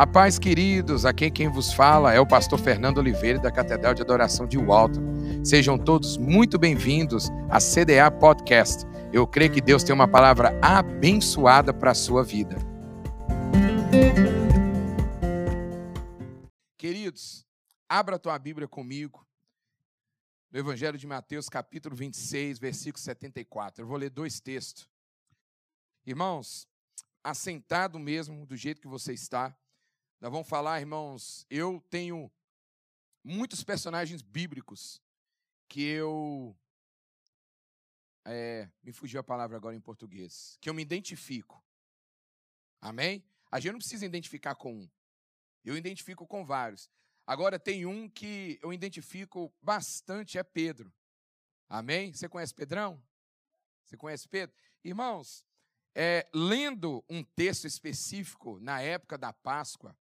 A paz, queridos, aqui quem vos fala é o pastor Fernando Oliveira da Catedral de Adoração de Walton. Sejam todos muito bem-vindos à CDA Podcast. Eu creio que Deus tem uma palavra abençoada para a sua vida. Queridos, abra a tua Bíblia comigo no Evangelho de Mateus, capítulo 26, versículo 74. Eu vou ler dois textos. Irmãos, assentado mesmo, do jeito que você está, nós vamos falar, irmãos, eu tenho muitos personagens bíblicos que eu. É, me fugiu a palavra agora em português. Que eu me identifico. Amém? A gente não precisa identificar com um. Eu identifico com vários. Agora tem um que eu identifico bastante, é Pedro. Amém? Você conhece Pedrão? Você conhece Pedro? Irmãos, é, lendo um texto específico na época da Páscoa,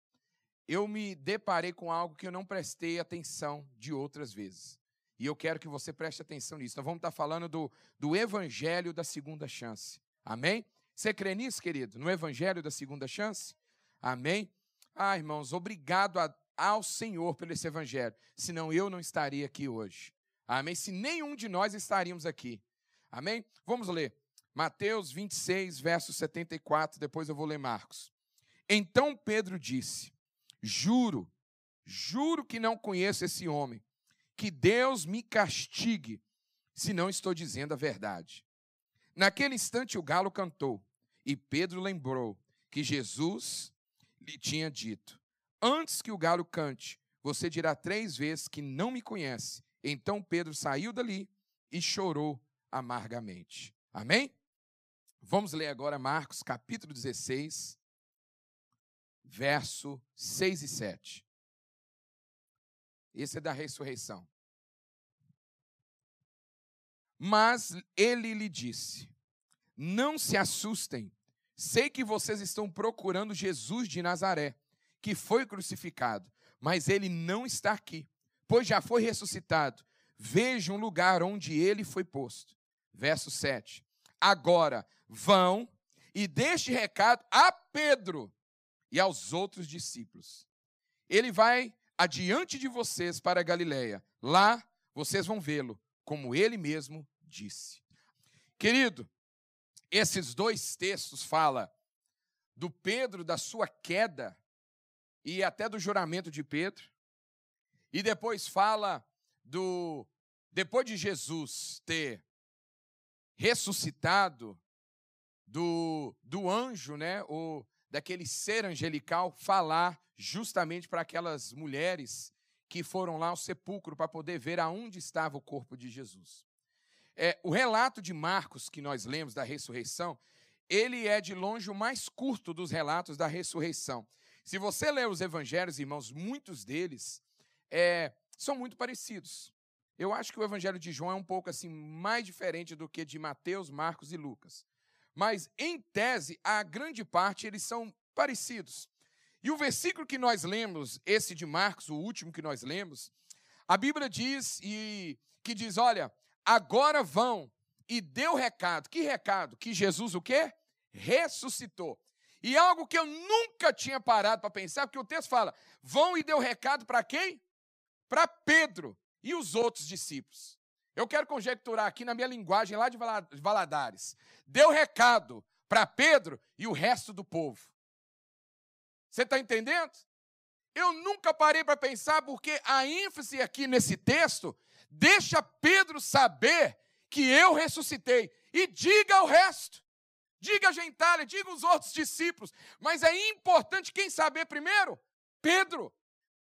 eu me deparei com algo que eu não prestei atenção de outras vezes. E eu quero que você preste atenção nisso. Nós vamos estar falando do, do Evangelho da Segunda Chance. Amém? Você crê nisso, querido? No Evangelho da Segunda Chance? Amém? Ah, irmãos, obrigado a, ao Senhor pelo esse Evangelho. Senão eu não estaria aqui hoje. Amém? Se nenhum de nós estaríamos aqui. Amém? Vamos ler. Mateus 26, verso 74. Depois eu vou ler Marcos. Então Pedro disse Juro, juro que não conheço esse homem. Que Deus me castigue se não estou dizendo a verdade. Naquele instante o galo cantou e Pedro lembrou que Jesus lhe tinha dito: Antes que o galo cante, você dirá três vezes que não me conhece. Então Pedro saiu dali e chorou amargamente. Amém? Vamos ler agora Marcos capítulo 16, verso 6 e 7. Esse é da ressurreição. Mas ele lhe disse: Não se assustem, sei que vocês estão procurando Jesus de Nazaré, que foi crucificado, mas ele não está aqui, pois já foi ressuscitado. Vejam o lugar onde ele foi posto. Verso 7. Agora vão e deixe recado a Pedro e aos outros discípulos. Ele vai adiante de vocês para Galiléia. Lá vocês vão vê-lo, como ele mesmo disse. Querido, esses dois textos falam do Pedro, da sua queda e até do juramento de Pedro. E depois fala do depois de Jesus ter ressuscitado do, do anjo, né, daquele ser angelical falar justamente para aquelas mulheres que foram lá ao sepulcro para poder ver aonde estava o corpo de Jesus. É, o relato de Marcos que nós lemos da ressurreição, ele é de longe o mais curto dos relatos da ressurreição. Se você ler os evangelhos, irmãos, muitos deles é, são muito parecidos. Eu acho que o evangelho de João é um pouco assim mais diferente do que de Mateus, Marcos e Lucas mas em tese, a grande parte eles são parecidos. E o versículo que nós lemos, esse de Marcos, o último que nós lemos, a Bíblia diz e que diz, olha, agora vão e deu recado. Que recado? Que Jesus o quê? Ressuscitou. E algo que eu nunca tinha parado para pensar, porque o texto fala: vão e deu recado para quem? Para Pedro e os outros discípulos. Eu quero conjecturar aqui na minha linguagem lá de Valadares. Deu recado para Pedro e o resto do povo. Você está entendendo? Eu nunca parei para pensar, porque a ênfase aqui nesse texto deixa Pedro saber que eu ressuscitei. E diga ao resto. Diga a gentalha, diga os outros discípulos. Mas é importante quem saber primeiro? Pedro.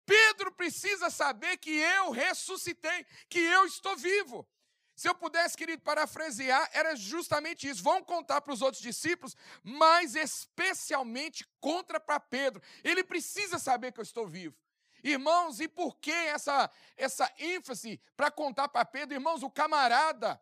Pedro precisa saber que eu ressuscitei, que eu estou vivo. Se eu pudesse, querido, parafrasear, era justamente isso. Vão contar para os outros discípulos, mas especialmente contra para Pedro. Ele precisa saber que eu estou vivo. Irmãos, e por que essa, essa ênfase para contar para Pedro? Irmãos, o camarada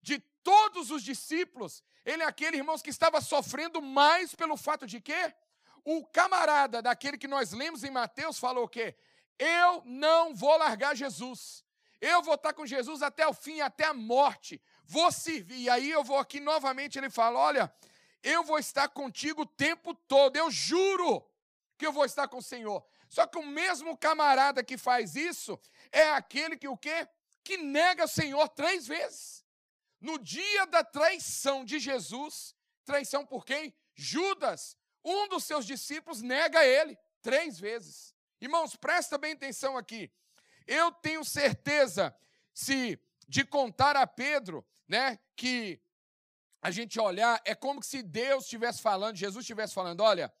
de todos os discípulos, ele é aquele, irmãos, que estava sofrendo mais pelo fato de quê? O camarada daquele que nós lemos em Mateus falou o quê? Eu não vou largar Jesus. Eu vou estar com Jesus até o fim, até a morte. Vou servir. E aí eu vou aqui novamente, ele fala: Olha, eu vou estar contigo o tempo todo, eu juro. que eu vou estar com o Senhor. Só que o mesmo camarada que faz isso é aquele que o quê? Que nega o Senhor três vezes. No dia da traição de Jesus, traição por quem? Judas, um dos seus discípulos, nega ele três vezes. Irmãos, presta bem atenção aqui. Eu tenho certeza, se de contar a Pedro, né, que a gente olhar, é como se Deus estivesse falando, Jesus estivesse falando: olha,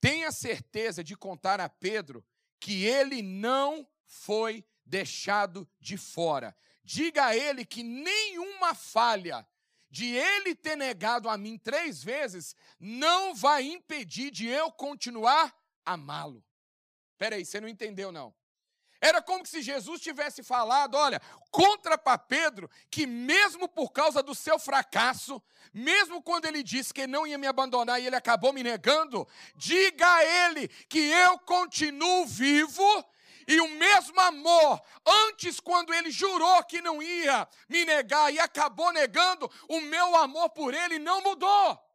tenha certeza de contar a Pedro que ele não foi deixado de fora. Diga a ele que nenhuma falha de ele ter negado a mim três vezes não vai impedir de eu continuar amá-lo. Peraí, você não entendeu, não. Era como se Jesus tivesse falado: olha, contra para Pedro, que mesmo por causa do seu fracasso, mesmo quando ele disse que não ia me abandonar e ele acabou me negando, diga a ele que eu continuo vivo e o mesmo amor, antes, quando ele jurou que não ia me negar e acabou negando, o meu amor por ele não mudou.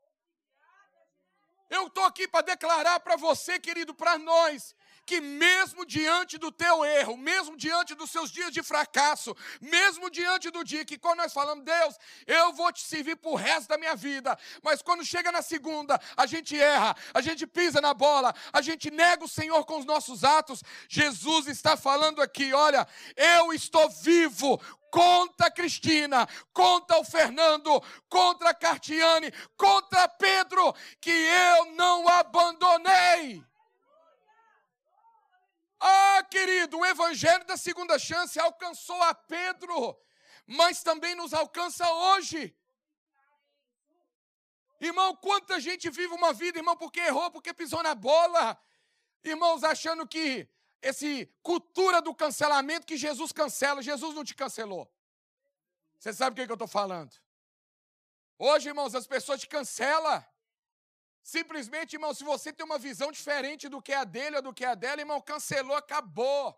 Eu estou aqui para declarar para você, querido, para nós, que mesmo diante do teu erro, mesmo diante dos seus dias de fracasso, mesmo diante do dia que quando nós falamos, Deus, eu vou te servir por resto da minha vida, mas quando chega na segunda, a gente erra, a gente pisa na bola, a gente nega o Senhor com os nossos atos, Jesus está falando aqui, olha, eu estou vivo, contra a Cristina, contra o Fernando, contra a Cartiane, contra Pedro, que eu não abandonei. Ah, querido, o evangelho da segunda chance alcançou a Pedro, mas também nos alcança hoje. Irmão, quanta gente vive uma vida, irmão, porque errou, porque pisou na bola. Irmãos, achando que esse cultura do cancelamento que Jesus cancela, Jesus não te cancelou. Você sabe o que, é que eu estou falando? Hoje, irmãos, as pessoas te cancelam. Simplesmente, irmão, se você tem uma visão diferente do que é a dele ou do que é a dela, irmão, cancelou, acabou.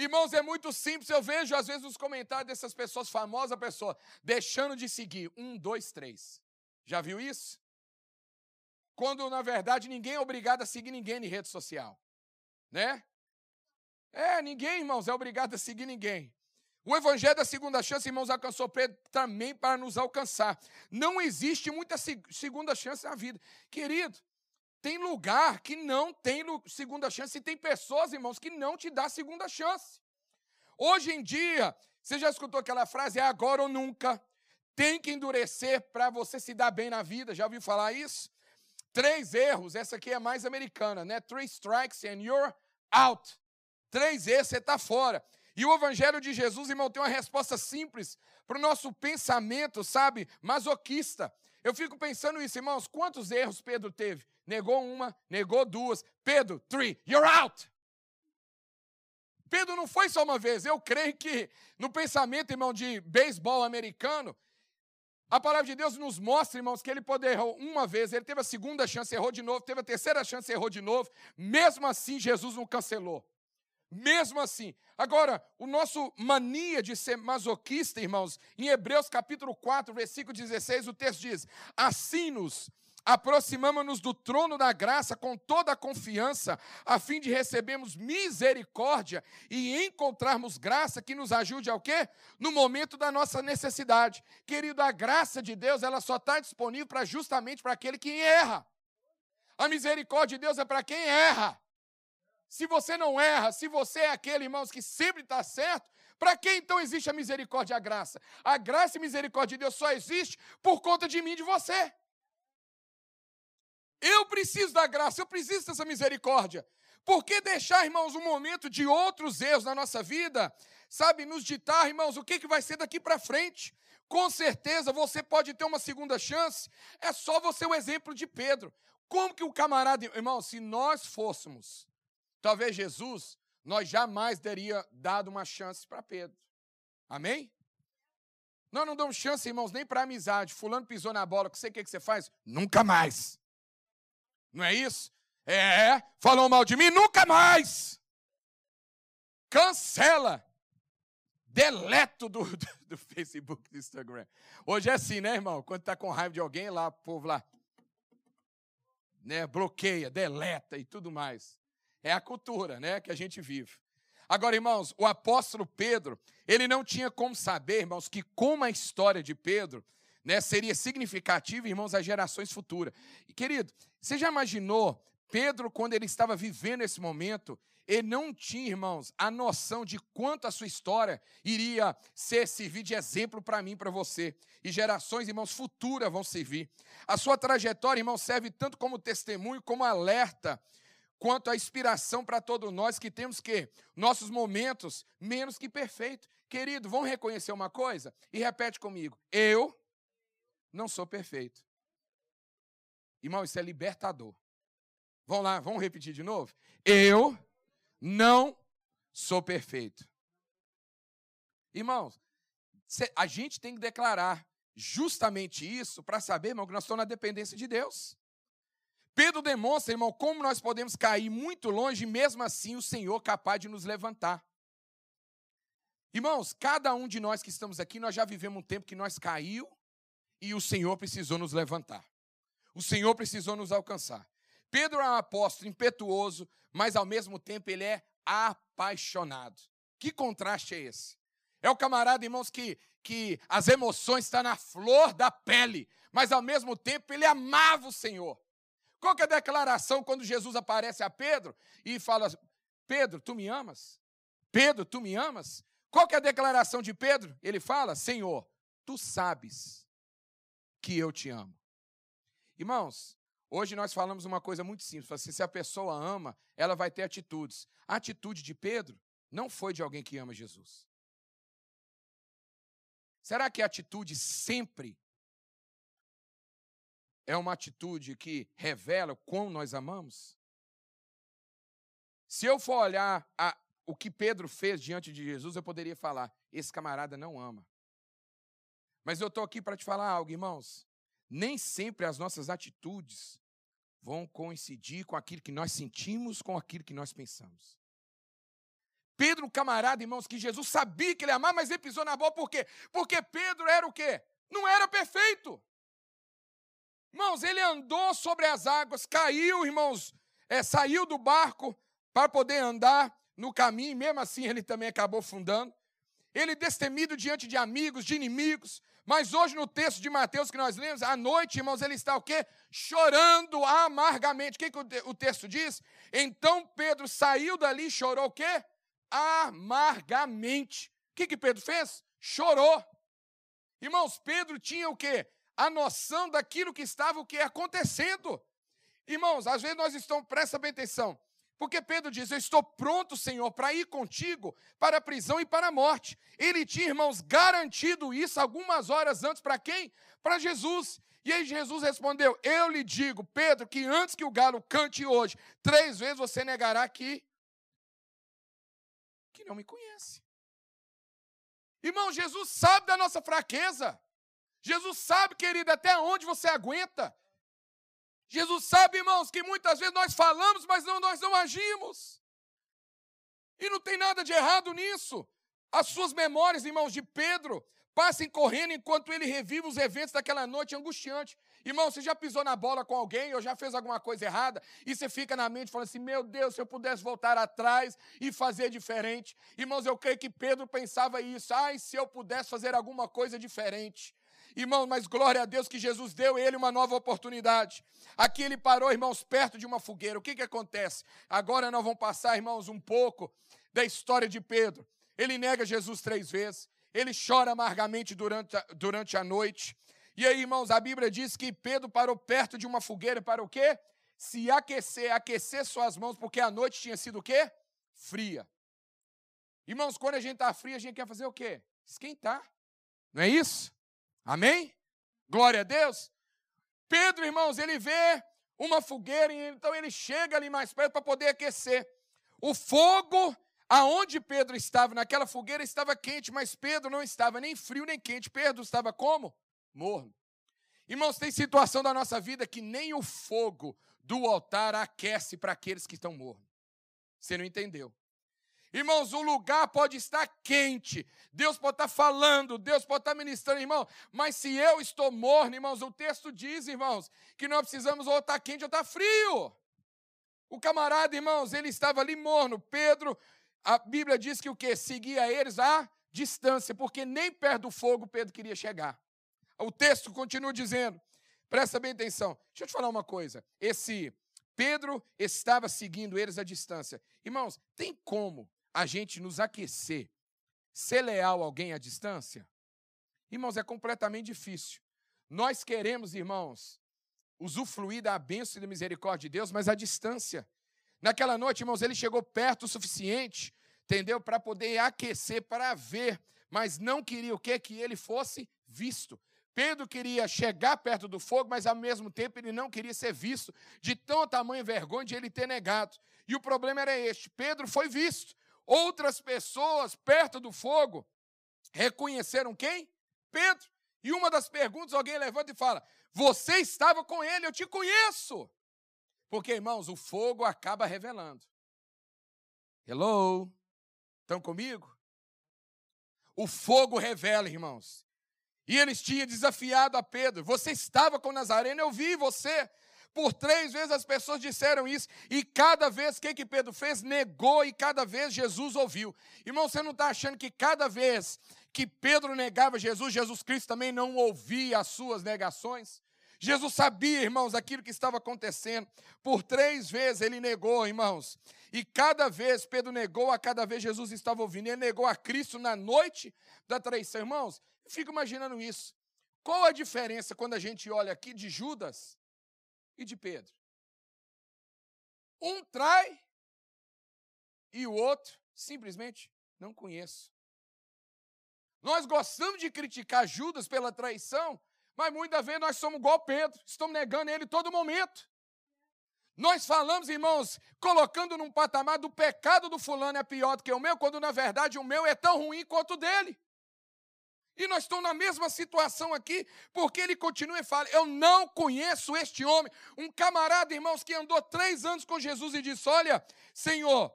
Irmãos, é muito simples. Eu vejo, às vezes, os comentários dessas pessoas famosas, a pessoa deixando de seguir. Um, dois, três. Já viu isso? Quando, na verdade, ninguém é obrigado a seguir ninguém em rede social. Né? É, ninguém, irmãos, é obrigado a seguir ninguém. O evangelho da segunda chance, irmãos, alcançou Pedro também para nos alcançar. Não existe muita segunda chance na vida. Querido, tem lugar que não tem segunda chance e tem pessoas, irmãos, que não te dá segunda chance. Hoje em dia, você já escutou aquela frase, é agora ou nunca. Tem que endurecer para você se dar bem na vida. Já ouviu falar isso? Três erros, essa aqui é mais americana, né? Three strikes and you're out. Três erros, você está fora. E o Evangelho de Jesus, irmão, tem uma resposta simples para o nosso pensamento, sabe, masoquista. Eu fico pensando isso, irmãos, quantos erros Pedro teve? Negou uma, negou duas. Pedro, three, you're out. Pedro não foi só uma vez. Eu creio que no pensamento, irmão, de beisebol americano, a palavra de Deus nos mostra, irmãos, que ele pode errar uma vez, ele teve a segunda chance, errou de novo, teve a terceira chance, errou de novo. Mesmo assim, Jesus não cancelou. Mesmo assim. Agora, o nosso mania de ser masoquista, irmãos, em Hebreus capítulo 4, versículo 16, o texto diz: Assim nos aproximamos-nos do trono da graça com toda a confiança, a fim de recebermos misericórdia e encontrarmos graça que nos ajude ao quê? No momento da nossa necessidade. Querido, a graça de Deus, ela só está disponível para justamente para aquele que erra. A misericórdia de Deus é para quem erra. Se você não erra, se você é aquele, irmãos, que sempre está certo, para quem então existe a misericórdia e a graça? A graça e misericórdia de Deus só existe por conta de mim e de você. Eu preciso da graça, eu preciso dessa misericórdia. Por que deixar, irmãos, um momento de outros erros na nossa vida, sabe, nos ditar, irmãos, o que, que vai ser daqui para frente? Com certeza você pode ter uma segunda chance, é só você o exemplo de Pedro. Como que o camarada, irmão, se nós fôssemos Talvez Jesus, nós jamais teria dado uma chance para Pedro. Amém? Nós não damos chance, irmãos, nem para amizade. Fulano pisou na bola, você o que, que você faz? Nunca mais. Não é isso? É, falou mal de mim, nunca mais. Cancela. Deleto do, do, do Facebook, do Instagram. Hoje é assim, né, irmão? Quando tá com raiva de alguém, lá, o povo lá. né, bloqueia, deleta e tudo mais. É a cultura, né, que a gente vive. Agora, irmãos, o apóstolo Pedro, ele não tinha como saber, irmãos, que como a história de Pedro, né, seria significativa, irmãos, às gerações futuras. E, querido, você já imaginou Pedro, quando ele estava vivendo esse momento, ele não tinha, irmãos, a noção de quanto a sua história iria ser servir de exemplo para mim, para você. E gerações, irmãos, futuras vão servir. A sua trajetória, irmão, serve tanto como testemunho, como alerta, quanto a inspiração para todos nós que temos que nossos momentos menos que perfeitos. Querido, vão reconhecer uma coisa e repete comigo. Eu não sou perfeito. Irmão, isso é libertador. Vamos lá, vamos repetir de novo? Eu não sou perfeito. Irmãos, a gente tem que declarar justamente isso para saber, irmão, que nós estamos na dependência de Deus. Pedro demonstra, irmão, como nós podemos cair muito longe e mesmo assim o Senhor capaz de nos levantar. Irmãos, cada um de nós que estamos aqui, nós já vivemos um tempo que nós caiu e o Senhor precisou nos levantar. O Senhor precisou nos alcançar. Pedro é um apóstolo impetuoso, mas ao mesmo tempo ele é apaixonado. Que contraste é esse? É o camarada, irmãos, que, que as emoções estão na flor da pele, mas ao mesmo tempo ele amava o Senhor. Qual que é a declaração quando Jesus aparece a Pedro e fala: Pedro, tu me amas? Pedro, tu me amas? Qual que é a declaração de Pedro? Ele fala: Senhor, tu sabes que eu te amo. Irmãos, Hoje nós falamos uma coisa muito simples: assim, se a pessoa ama, ela vai ter atitudes. A atitude de Pedro não foi de alguém que ama Jesus. Será que a atitude sempre é uma atitude que revela como nós amamos? Se eu for olhar a, o que Pedro fez diante de Jesus, eu poderia falar: esse camarada não ama. Mas eu estou aqui para te falar algo, irmãos. Nem sempre as nossas atitudes vão coincidir com aquilo que nós sentimos, com aquilo que nós pensamos. Pedro, camarada, irmãos, que Jesus sabia que ele amava, mas ele pisou na bola por quê? Porque Pedro era o quê? Não era perfeito. Irmãos, ele andou sobre as águas, caiu, irmãos, é, saiu do barco para poder andar no caminho, mesmo assim ele também acabou fundando. Ele destemido diante de amigos, de inimigos, mas hoje no texto de Mateus que nós lemos, à noite, irmãos, ele está o quê? Chorando amargamente. O que, que o texto diz? Então Pedro saiu dali e chorou o quê? Amargamente. O que, que Pedro fez? Chorou. Irmãos, Pedro tinha o quê? A noção daquilo que estava o quê? acontecendo. Irmãos, às vezes nós estamos, presta bem atenção, porque Pedro diz: Eu estou pronto, Senhor, para ir contigo para a prisão e para a morte. Ele tinha, irmãos, garantido isso algumas horas antes para quem? Para Jesus. E aí Jesus respondeu: Eu lhe digo, Pedro, que antes que o galo cante hoje, três vezes você negará que que não me conhece. Irmão, Jesus sabe da nossa fraqueza. Jesus sabe, querido, até onde você aguenta. Jesus sabe, irmãos, que muitas vezes nós falamos, mas não, nós não agimos. E não tem nada de errado nisso. As suas memórias, irmãos, de Pedro, passem correndo enquanto ele revive os eventos daquela noite angustiante. Irmão, você já pisou na bola com alguém ou já fez alguma coisa errada e você fica na mente falando assim: meu Deus, se eu pudesse voltar atrás e fazer diferente. Irmãos, eu creio que Pedro pensava isso. Ai, se eu pudesse fazer alguma coisa diferente. Irmão, mas glória a Deus que Jesus deu ele uma nova oportunidade. Aqui ele parou, irmãos, perto de uma fogueira. O que, que acontece? Agora nós vamos passar, irmãos, um pouco da história de Pedro. Ele nega Jesus três vezes. Ele chora amargamente durante a, durante a noite. E aí, irmãos, a Bíblia diz que Pedro parou perto de uma fogueira para o quê? Se aquecer, aquecer suas mãos, porque a noite tinha sido o quê? Fria. Irmãos, quando a gente está frio, a gente quer fazer o quê? Esquentar. Não é isso? Amém? Glória a Deus. Pedro, irmãos, ele vê uma fogueira, e então ele chega ali mais perto para poder aquecer. O fogo, aonde Pedro estava, naquela fogueira, estava quente, mas Pedro não estava nem frio nem quente. Pedro estava como? Morno. Irmãos, tem situação da nossa vida que nem o fogo do altar aquece para aqueles que estão mornos. Você não entendeu? Irmãos, o lugar pode estar quente, Deus pode estar falando, Deus pode estar ministrando, irmão, mas se eu estou morno, irmãos, o texto diz, irmãos, que nós precisamos ou estar quente ou estar frio. O camarada, irmãos, ele estava ali morno. Pedro, a Bíblia diz que o que? Seguia eles a distância, porque nem perto do fogo Pedro queria chegar. O texto continua dizendo, presta bem atenção. Deixa eu te falar uma coisa. Esse Pedro estava seguindo eles à distância. Irmãos, tem como a gente nos aquecer, ser leal a alguém à distância? Irmãos, é completamente difícil. Nós queremos, irmãos, usufruir da bênção e da misericórdia de Deus, mas à distância. Naquela noite, irmãos, ele chegou perto o suficiente, entendeu? Para poder aquecer, para ver, mas não queria o quê? Que ele fosse visto. Pedro queria chegar perto do fogo, mas ao mesmo tempo ele não queria ser visto, de tão tamanho vergonha de ele ter negado. E o problema era este: Pedro foi visto, Outras pessoas perto do fogo reconheceram quem? Pedro. E uma das perguntas, alguém levanta e fala: Você estava com ele, eu te conheço. Porque, irmãos, o fogo acaba revelando. Hello? Estão comigo? O fogo revela, irmãos. E eles tinham desafiado a Pedro: Você estava com Nazareno, eu vi você. Por três vezes as pessoas disseram isso, e cada vez que, que Pedro fez? Negou, e cada vez Jesus ouviu. Irmão, você não está achando que cada vez que Pedro negava Jesus, Jesus Cristo também não ouvia as suas negações? Jesus sabia, irmãos, aquilo que estava acontecendo. Por três vezes ele negou, irmãos. E cada vez Pedro negou, a cada vez Jesus estava ouvindo. Ele negou a Cristo na noite da traição. Irmãos, fico imaginando isso. Qual a diferença quando a gente olha aqui de Judas e de Pedro. Um trai e o outro simplesmente não conheço. Nós gostamos de criticar Judas pela traição, mas muitas vezes nós somos igual Pedro, estamos negando ele todo momento. Nós falamos, irmãos, colocando num patamar do pecado do fulano é pior do que o meu, quando na verdade o meu é tão ruim quanto o dele. E nós estamos na mesma situação aqui, porque ele continua e fala: Eu não conheço este homem. Um camarada, irmãos, que andou três anos com Jesus e disse: Olha, Senhor,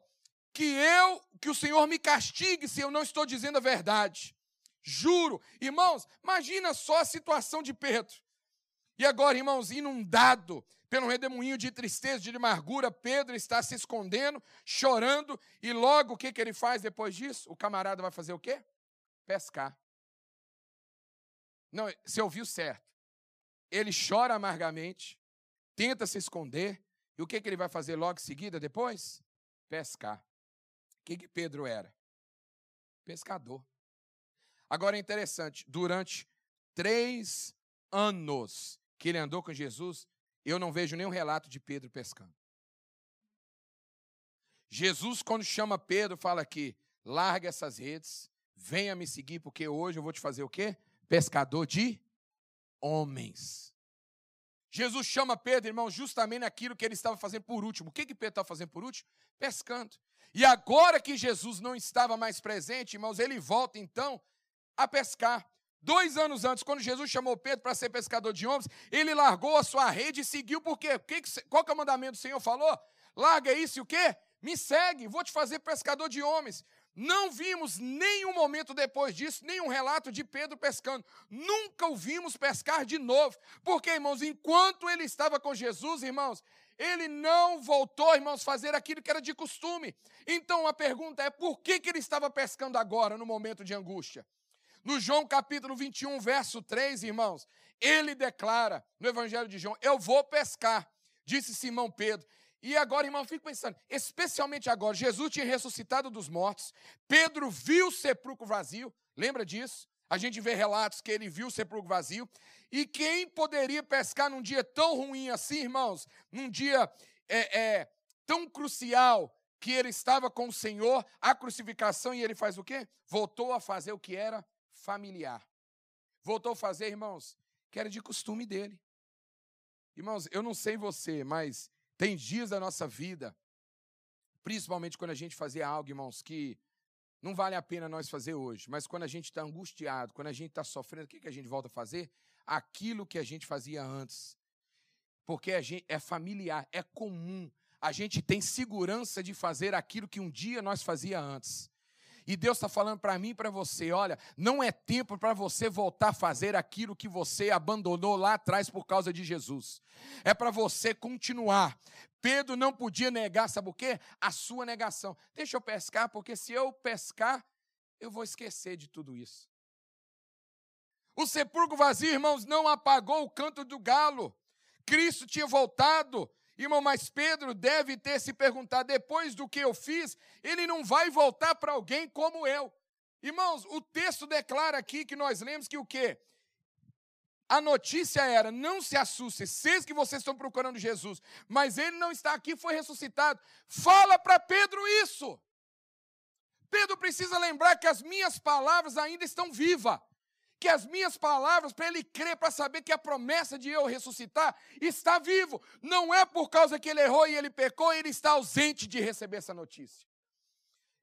que eu, que o Senhor me castigue se eu não estou dizendo a verdade. Juro. Irmãos, imagina só a situação de Pedro. E agora, irmãos, inundado pelo redemoinho de tristeza, de amargura, Pedro está se escondendo, chorando, e logo o que, que ele faz depois disso? O camarada vai fazer o quê? Pescar. Não, você ouviu certo. Ele chora amargamente, tenta se esconder, e o que, que ele vai fazer logo em seguida, depois? Pescar. O que, que Pedro era? Pescador. Agora é interessante, durante três anos que ele andou com Jesus, eu não vejo nenhum relato de Pedro pescando. Jesus, quando chama Pedro, fala aqui: larga essas redes, venha me seguir, porque hoje eu vou te fazer o quê? Pescador de homens. Jesus chama Pedro, irmão, justamente naquilo que ele estava fazendo por último. O que, que Pedro estava fazendo por último? Pescando. E agora que Jesus não estava mais presente, irmãos, ele volta então a pescar. Dois anos antes, quando Jesus chamou Pedro para ser pescador de homens, ele largou a sua rede e seguiu, por quê? Qual que é o mandamento do Senhor falou? Larga isso e o quê? Me segue, vou te fazer pescador de homens. Não vimos nenhum momento depois disso, nenhum relato de Pedro pescando. Nunca o vimos pescar de novo. Porque, irmãos, enquanto ele estava com Jesus, irmãos, ele não voltou, irmãos, fazer aquilo que era de costume. Então a pergunta é: por que, que ele estava pescando agora, no momento de angústia? No João capítulo 21, verso 3, irmãos, ele declara no Evangelho de João: Eu vou pescar, disse Simão Pedro. E agora, irmão, fico pensando, especialmente agora, Jesus tinha ressuscitado dos mortos, Pedro viu o sepulcro vazio, lembra disso? A gente vê relatos que ele viu o sepulcro vazio. E quem poderia pescar num dia tão ruim assim, irmãos? Num dia é, é, tão crucial que ele estava com o Senhor, a crucificação, e ele faz o quê? Voltou a fazer o que era familiar. Voltou a fazer, irmãos, que era de costume dele. Irmãos, eu não sei você, mas tem dias da nossa vida, principalmente quando a gente fazia algo, irmãos, que não vale a pena nós fazer hoje, mas quando a gente está angustiado, quando a gente está sofrendo, o que, que a gente volta a fazer? Aquilo que a gente fazia antes. Porque gente, é familiar, é comum. a gente tem segurança de fazer aquilo que um dia nós fazia antes. E Deus está falando para mim e para você: olha, não é tempo para você voltar a fazer aquilo que você abandonou lá atrás por causa de Jesus. É para você continuar. Pedro não podia negar, sabe o quê? A sua negação. Deixa eu pescar, porque se eu pescar, eu vou esquecer de tudo isso. O sepulcro vazio, irmãos, não apagou o canto do galo. Cristo tinha voltado. Irmão, mas Pedro deve ter se perguntado: depois do que eu fiz, ele não vai voltar para alguém como eu. Irmãos, o texto declara aqui que nós lemos que o quê? A notícia era: não se assustem, sei que vocês estão procurando Jesus, mas ele não está aqui, foi ressuscitado. Fala para Pedro isso. Pedro precisa lembrar que as minhas palavras ainda estão vivas. Que as minhas palavras, para ele crer, para saber que a promessa de eu ressuscitar está vivo. Não é por causa que ele errou e ele pecou, ele está ausente de receber essa notícia.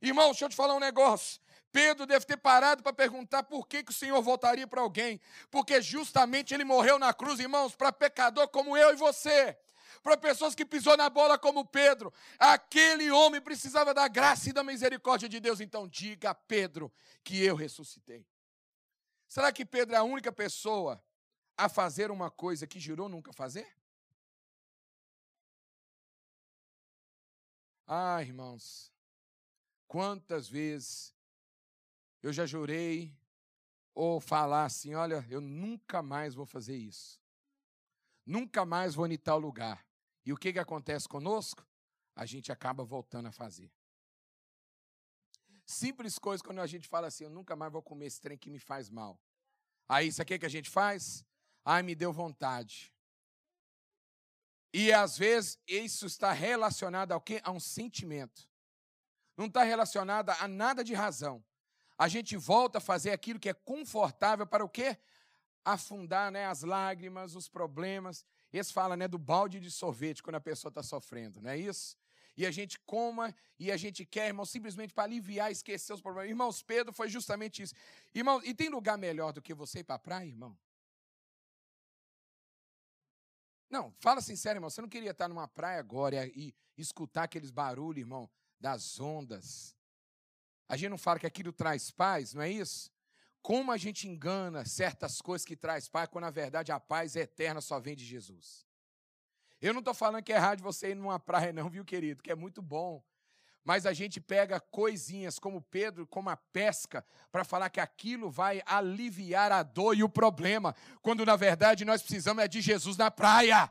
Irmão, deixa eu te falar um negócio. Pedro deve ter parado para perguntar por que, que o Senhor voltaria para alguém. Porque justamente ele morreu na cruz, irmãos, para pecador como eu e você. Para pessoas que pisou na bola como Pedro. Aquele homem precisava da graça e da misericórdia de Deus. Então diga a Pedro que eu ressuscitei. Será que Pedro é a única pessoa a fazer uma coisa que jurou nunca fazer? Ah, irmãos, quantas vezes eu já jurei ou falar assim: olha, eu nunca mais vou fazer isso. Nunca mais vou em tal lugar. E o que, que acontece conosco? A gente acaba voltando a fazer. Simples coisa quando a gente fala assim: eu nunca mais vou comer esse trem que me faz mal. Aí, isso aqui que a gente faz? Ai, me deu vontade. E às vezes isso está relacionado ao quê? A um sentimento. Não está relacionado a nada de razão a gente volta a fazer aquilo que é confortável para o quê? Afundar né, as lágrimas, os problemas. Esse fala né, do balde de sorvete quando a pessoa está sofrendo, não é isso? E a gente coma e a gente quer, irmão, simplesmente para aliviar, esquecer os problemas. Irmãos, Pedro foi justamente isso. Irmão, e tem lugar melhor do que você ir para a praia, irmão? Não, fala sincero, irmão. Você não queria estar numa praia agora e escutar aqueles barulhos, irmão, das ondas, a gente não fala que aquilo traz paz, não é isso? Como a gente engana certas coisas que traz paz, quando na verdade a paz eterna só vem de Jesus. Eu não estou falando que é errado você ir numa praia, não, viu, querido? Que é muito bom. Mas a gente pega coisinhas como Pedro, como a pesca, para falar que aquilo vai aliviar a dor e o problema, quando na verdade nós precisamos é de Jesus na praia.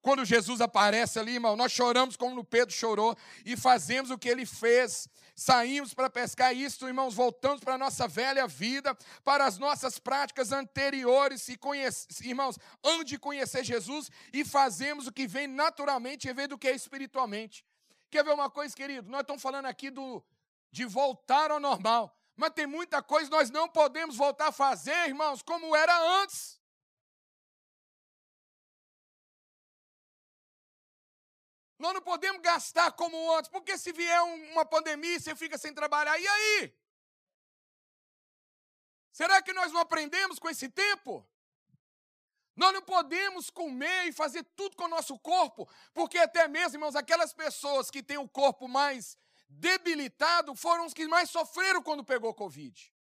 Quando Jesus aparece ali, irmão, nós choramos como Pedro chorou e fazemos o que ele fez. Saímos para pescar isso, irmãos, voltamos para a nossa velha vida, para as nossas práticas anteriores, conhece, irmãos, antes de conhecer Jesus e fazemos o que vem naturalmente em vez do que é espiritualmente. Quer ver uma coisa, querido? Nós estamos falando aqui do, de voltar ao normal, mas tem muita coisa nós não podemos voltar a fazer, irmãos, como era antes. Nós não podemos gastar como antes, porque se vier uma pandemia, você fica sem trabalhar, e aí? Será que nós não aprendemos com esse tempo? Nós não podemos comer e fazer tudo com o nosso corpo, porque até mesmo, irmãos, aquelas pessoas que têm o corpo mais debilitado foram os que mais sofreram quando pegou Covid.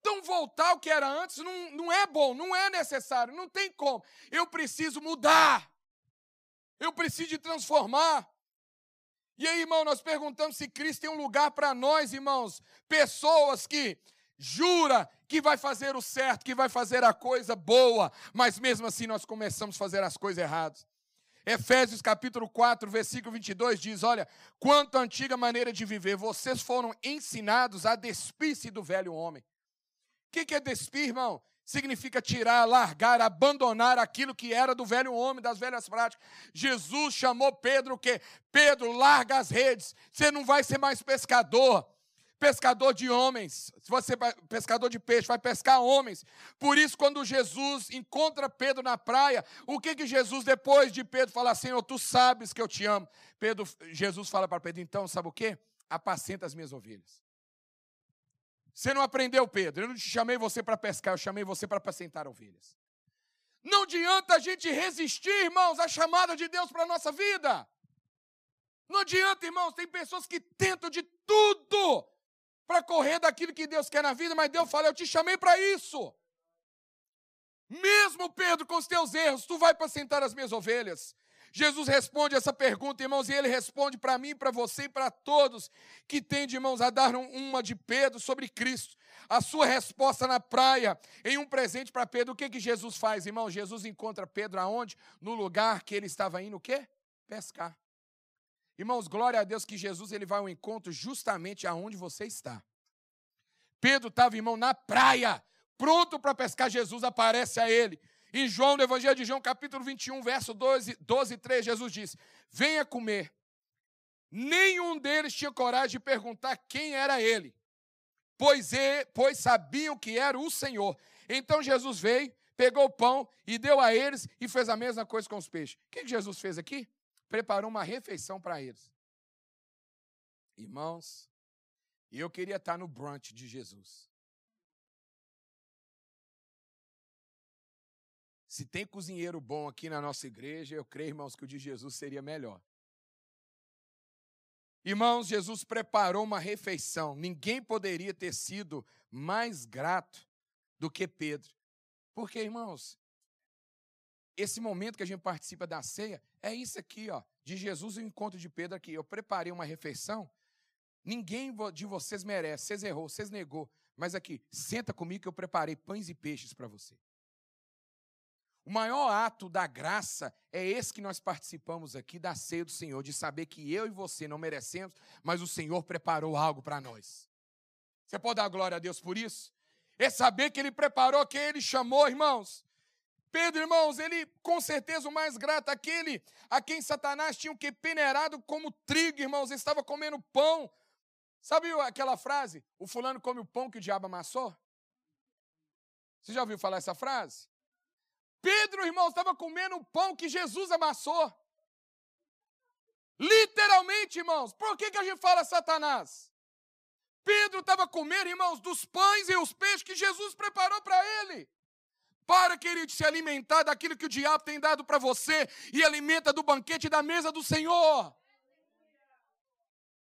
Então, voltar ao que era antes não, não é bom, não é necessário, não tem como. Eu preciso mudar. Eu preciso de transformar. E aí, irmão, nós perguntamos se Cristo tem um lugar para nós, irmãos. Pessoas que jura que vai fazer o certo, que vai fazer a coisa boa, mas mesmo assim nós começamos a fazer as coisas erradas. Efésios capítulo 4, versículo 22 diz: Olha, quanto à antiga maneira de viver, vocês foram ensinados a despir-se do velho homem. O que é despir, irmão? Significa tirar, largar, abandonar aquilo que era do velho homem, das velhas práticas. Jesus chamou Pedro que Pedro, larga as redes. Você não vai ser mais pescador. Pescador de homens, se você pescador de peixe, vai pescar homens. Por isso, quando Jesus encontra Pedro na praia, o que que Jesus, depois de Pedro, fala: Senhor, tu sabes que eu te amo. Pedro, Jesus fala para Pedro: então, sabe o que? Apacenta as minhas ovelhas. Você não aprendeu, Pedro. Eu não te chamei você para pescar, eu chamei você para apacentar ovelhas. Não adianta a gente resistir, irmãos, à chamada de Deus para a nossa vida. Não adianta, irmãos, tem pessoas que tentam de tudo para correr daquilo que Deus quer na vida, mas Deus fala: Eu te chamei para isso. Mesmo Pedro com os teus erros, tu vai para sentar as minhas ovelhas. Jesus responde essa pergunta, irmãos, e ele responde para mim, para você e para todos que têm, irmãos, a dar uma de Pedro sobre Cristo. A sua resposta na praia, em um presente para Pedro, o que, que Jesus faz, irmão? Jesus encontra Pedro aonde? No lugar que ele estava indo, o quê? Pescar. Irmãos, glória a Deus que Jesus ele vai ao encontro justamente aonde você está. Pedro estava, irmão, na praia, pronto para pescar. Jesus aparece a ele. Em João, no Evangelho de João, capítulo 21, verso 12, 12 3, Jesus diz: Venha comer. Nenhum deles tinha coragem de perguntar quem era ele, pois, ele, pois sabiam que era o Senhor. Então Jesus veio, pegou o pão e deu a eles e fez a mesma coisa com os peixes. O que Jesus fez aqui? Preparou uma refeição para eles. Irmãos, eu queria estar no brunch de Jesus. Se tem cozinheiro bom aqui na nossa igreja, eu creio, irmãos, que o de Jesus seria melhor. Irmãos, Jesus preparou uma refeição. Ninguém poderia ter sido mais grato do que Pedro. Porque, irmãos, esse momento que a gente participa da ceia é isso aqui, ó, de Jesus e o encontro de Pedro aqui. Eu preparei uma refeição. Ninguém de vocês merece. Vocês errou, vocês negou. Mas aqui, senta comigo que eu preparei pães e peixes para você. O maior ato da graça é esse que nós participamos aqui da ceia do Senhor, de saber que eu e você não merecemos, mas o Senhor preparou algo para nós. Você pode dar glória a Deus por isso? É saber que Ele preparou, que Ele chamou, irmãos. Pedro, irmãos, ele com certeza o mais grato, aquele a quem Satanás tinha o que peneirado como trigo, irmãos, estava comendo pão. Sabe aquela frase? O fulano come o pão que o diabo amassou? Você já ouviu falar essa frase? Pedro, irmãos, estava comendo o pão que Jesus amassou. Literalmente, irmãos. Por que, que a gente fala Satanás? Pedro estava comendo, irmãos, dos pães e os peixes que Jesus preparou para ele. Para, querido, se alimentar daquilo que o diabo tem dado para você e alimenta do banquete da mesa do Senhor.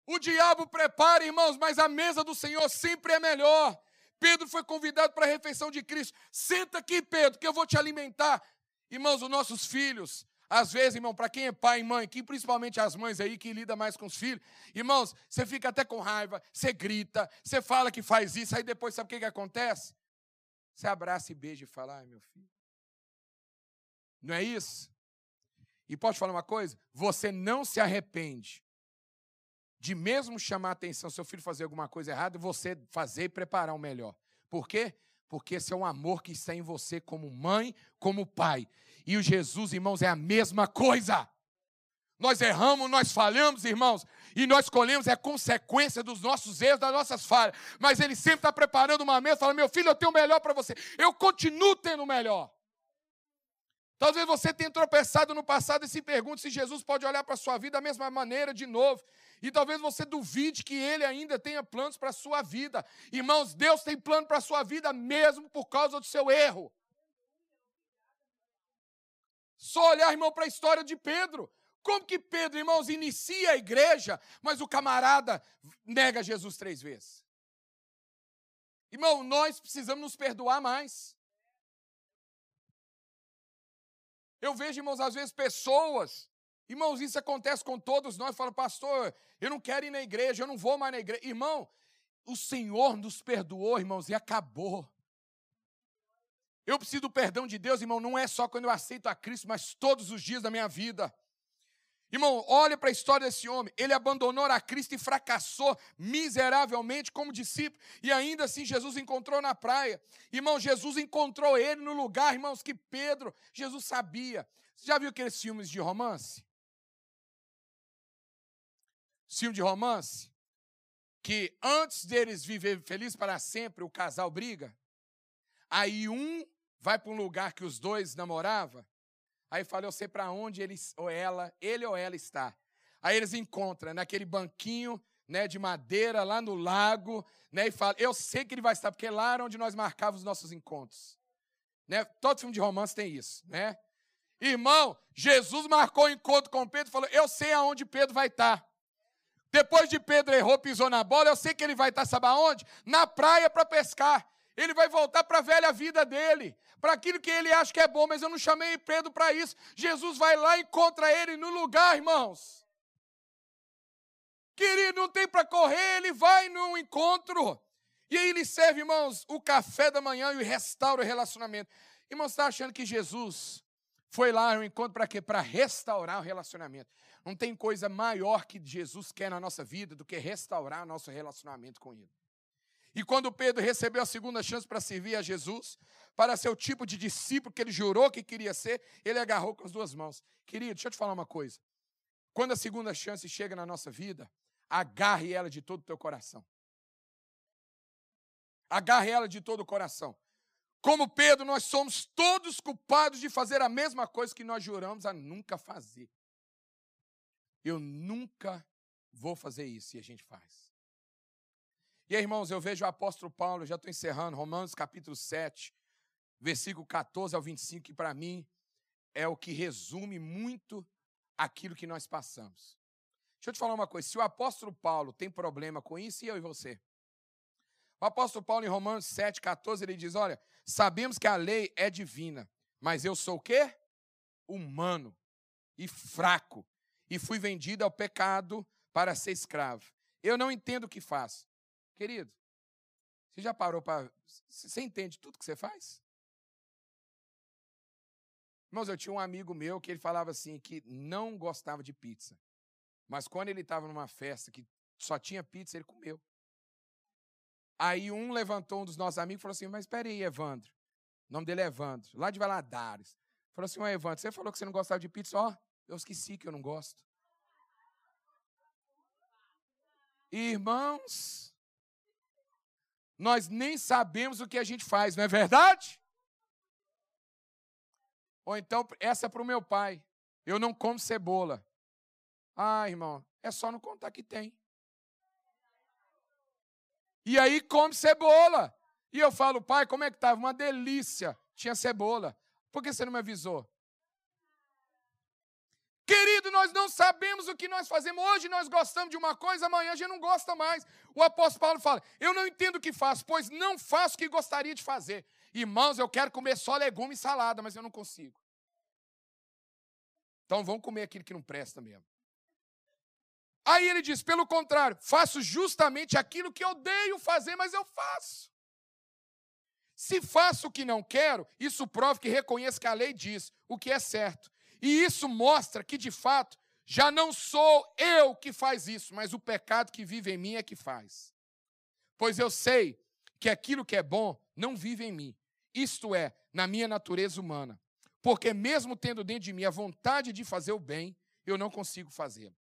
O diabo prepara, irmãos, mas a mesa do Senhor sempre é melhor. Pedro foi convidado para a refeição de Cristo. Senta aqui, Pedro, que eu vou te alimentar. Irmãos, os nossos filhos, às vezes, irmão, para quem é pai e mãe, que principalmente as mães aí que lida mais com os filhos, irmãos, você fica até com raiva, você grita, você fala que faz isso, aí depois sabe o que, que acontece? Você abraça e beija e fala, ai meu filho. Não é isso? E pode falar uma coisa? Você não se arrepende de mesmo chamar a atenção seu filho fazer alguma coisa errada, você fazer e preparar o melhor. Por quê? Porque esse é um amor que está em você como mãe, como pai. E o Jesus, irmãos, é a mesma coisa. Nós erramos, nós falhamos, irmãos, e nós colhemos é consequência dos nossos erros, das nossas falhas. Mas Ele sempre está preparando uma mesa, fala: meu filho, eu tenho o melhor para você. Eu continuo tendo o melhor. Talvez você tenha tropeçado no passado e se pergunte se Jesus pode olhar para a sua vida da mesma maneira de novo. E talvez você duvide que ele ainda tenha planos para a sua vida. Irmãos, Deus tem plano para a sua vida mesmo por causa do seu erro. Só olhar, irmão, para a história de Pedro. Como que Pedro, irmãos, inicia a igreja, mas o camarada nega Jesus três vezes? Irmão, nós precisamos nos perdoar mais. Eu vejo, irmãos, às vezes pessoas Irmãos, isso acontece com todos nós. Fala, pastor, eu não quero ir na igreja, eu não vou mais na igreja. Irmão, o Senhor nos perdoou, irmãos, e acabou. Eu preciso do perdão de Deus, irmão, não é só quando eu aceito a Cristo, mas todos os dias da minha vida. Irmão, olha para a história desse homem. Ele abandonou a Cristo e fracassou miseravelmente como discípulo. E ainda assim Jesus encontrou na praia. Irmão, Jesus encontrou ele no lugar, irmãos, que Pedro, Jesus sabia. Você já viu aqueles filmes de romance? Filme de romance, que antes deles viver felizes para sempre, o casal briga. Aí um vai para um lugar que os dois namoravam. Aí fala, eu sei para onde ele ou ela, ele ou ela está. Aí eles encontram naquele banquinho, né, de madeira lá no lago, né, e fala, eu sei que ele vai estar porque lá era onde nós marcávamos os nossos encontros. Né? Todo filme de romance tem isso, né? Irmão, Jesus marcou o encontro com Pedro e falou: Eu sei aonde Pedro vai estar. Depois de Pedro errou, pisou na bola, eu sei que ele vai estar, sabe aonde? Na praia para pescar. Ele vai voltar para a velha vida dele, para aquilo que ele acha que é bom, mas eu não chamei Pedro para isso. Jesus vai lá e encontra ele no lugar, irmãos. Querido, não tem para correr, ele vai no encontro. E aí ele serve, irmãos, o café da manhã e restaura o relacionamento. Irmãos, está achando que Jesus foi lá no encontro para quê? Para restaurar o relacionamento. Não tem coisa maior que Jesus quer na nossa vida do que restaurar nosso relacionamento com Ele. E quando Pedro recebeu a segunda chance para servir a Jesus, para ser o tipo de discípulo que ele jurou que queria ser, ele agarrou com as duas mãos. Querido, deixa eu te falar uma coisa. Quando a segunda chance chega na nossa vida, agarre ela de todo o teu coração. Agarre ela de todo o coração. Como Pedro, nós somos todos culpados de fazer a mesma coisa que nós juramos a nunca fazer. Eu nunca vou fazer isso e a gente faz. E aí, irmãos, eu vejo o apóstolo Paulo, já estou encerrando, Romanos capítulo 7, versículo 14 ao 25, que para mim é o que resume muito aquilo que nós passamos. Deixa eu te falar uma coisa: se o apóstolo Paulo tem problema com isso, e eu e você? O apóstolo Paulo, em Romanos 7, 14, ele diz: Olha, sabemos que a lei é divina, mas eu sou o quê? Humano e fraco, e fui vendido ao pecado para ser escravo. Eu não entendo o que faço. Querido, você já parou para. Você entende tudo que você faz? Irmãos, eu tinha um amigo meu que ele falava assim, que não gostava de pizza. Mas quando ele estava numa festa que só tinha pizza, ele comeu. Aí um levantou, um dos nossos amigos, e falou assim: Mas espere aí, Evandro. O nome dele é Evandro, lá de Valadares. Falou assim: Evandro, você falou que você não gostava de pizza? Ó, eu esqueci que eu não gosto. Irmãos, nós nem sabemos o que a gente faz, não é verdade? Ou então, essa é para o meu pai. Eu não como cebola. Ah, irmão, é só não contar que tem. E aí come cebola. E eu falo, pai, como é que estava? Uma delícia. Tinha cebola. Por que você não me avisou? Querido, nós não sabemos o que nós fazemos. Hoje nós gostamos de uma coisa, amanhã a gente não gosta mais. O apóstolo Paulo fala: Eu não entendo o que faço, pois não faço o que gostaria de fazer. Irmãos, eu quero comer só legume e salada, mas eu não consigo. Então vamos comer aquilo que não presta mesmo. Aí ele diz: pelo contrário, faço justamente aquilo que odeio fazer, mas eu faço. Se faço o que não quero, isso prova que reconheço que a lei diz o que é certo. E isso mostra que, de fato, já não sou eu que faz isso, mas o pecado que vive em mim é que faz. Pois eu sei que aquilo que é bom não vive em mim, isto é, na minha natureza humana. Porque, mesmo tendo dentro de mim a vontade de fazer o bem, eu não consigo fazê-lo.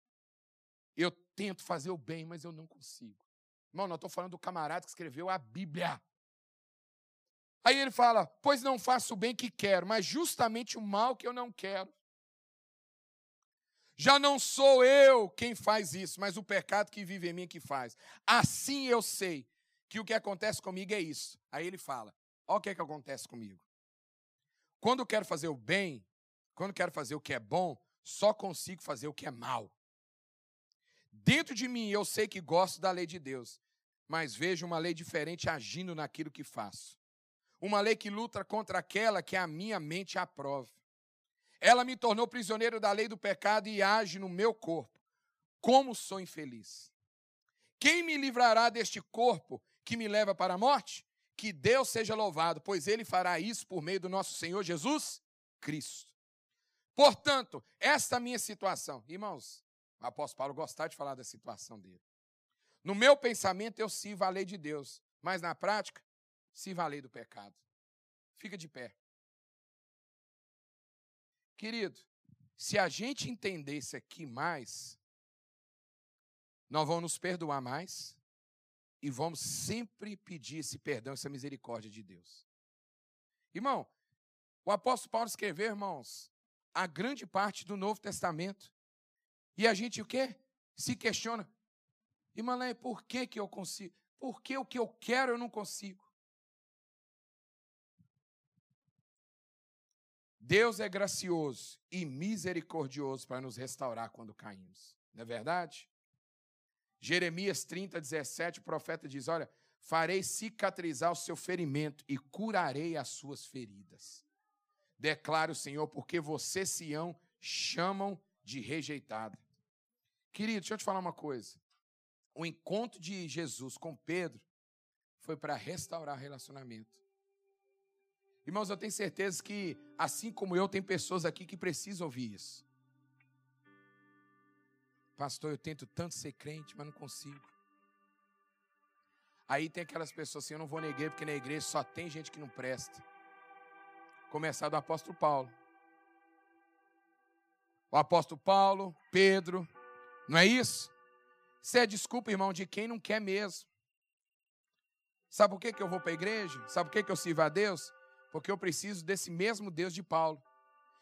Eu tento fazer o bem, mas eu não consigo. Irmão, não estou falando do camarada que escreveu a Bíblia. Aí ele fala: Pois não faço o bem que quero, mas justamente o mal que eu não quero. Já não sou eu quem faz isso, mas o pecado que vive em mim que faz. Assim eu sei que o que acontece comigo é isso. Aí ele fala: Olha o que, é que acontece comigo. Quando eu quero fazer o bem, quando eu quero fazer o que é bom, só consigo fazer o que é mal. Dentro de mim eu sei que gosto da lei de Deus, mas vejo uma lei diferente agindo naquilo que faço. Uma lei que luta contra aquela que a minha mente aprova. Ela me tornou prisioneiro da lei do pecado e age no meu corpo. Como sou infeliz. Quem me livrará deste corpo que me leva para a morte? Que Deus seja louvado, pois Ele fará isso por meio do nosso Senhor Jesus Cristo. Portanto, esta minha situação, irmãos, o apóstolo Paulo gostar de falar da situação dele. No meu pensamento, eu sirvo a lei de Deus, mas na prática, sirvo a lei do pecado. Fica de pé. Querido, se a gente entender isso aqui mais, nós vamos nos perdoar mais e vamos sempre pedir esse perdão, essa misericórdia de Deus. Irmão, o apóstolo Paulo escreveu, irmãos, a grande parte do Novo Testamento. E a gente o quê? Se questiona. Irmã por que, que eu consigo? Por que o que eu quero eu não consigo? Deus é gracioso e misericordioso para nos restaurar quando caímos. Não é verdade? Jeremias 30, 17, o profeta diz: Olha, farei cicatrizar o seu ferimento e curarei as suas feridas. Declara o Senhor, porque você, Sião, chamam de rejeitada. Querido, deixa eu te falar uma coisa. O encontro de Jesus com Pedro foi para restaurar relacionamento. Irmãos, eu tenho certeza que, assim como eu, tem pessoas aqui que precisam ouvir isso. Pastor, eu tento tanto ser crente, mas não consigo. Aí tem aquelas pessoas assim, eu não vou na igreja porque na igreja só tem gente que não presta. Começar do apóstolo Paulo. O apóstolo Paulo, Pedro, não é isso? Isso é desculpa, irmão, de quem não quer mesmo. Sabe por que, que eu vou para a igreja? Sabe por que, que eu sirvo a Deus? Porque eu preciso desse mesmo Deus de Paulo.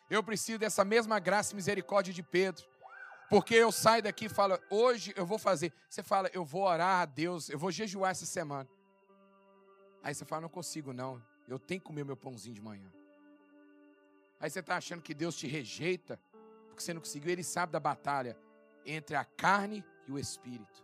Eu preciso dessa mesma graça e misericórdia de Pedro. Porque eu saio daqui e falo, hoje eu vou fazer. Você fala, eu vou orar a Deus, eu vou jejuar essa semana. Aí você fala, não consigo não, eu tenho que comer meu pãozinho de manhã. Aí você está achando que Deus te rejeita, porque você não conseguiu. Ele sabe da batalha entre a carne e o espírito.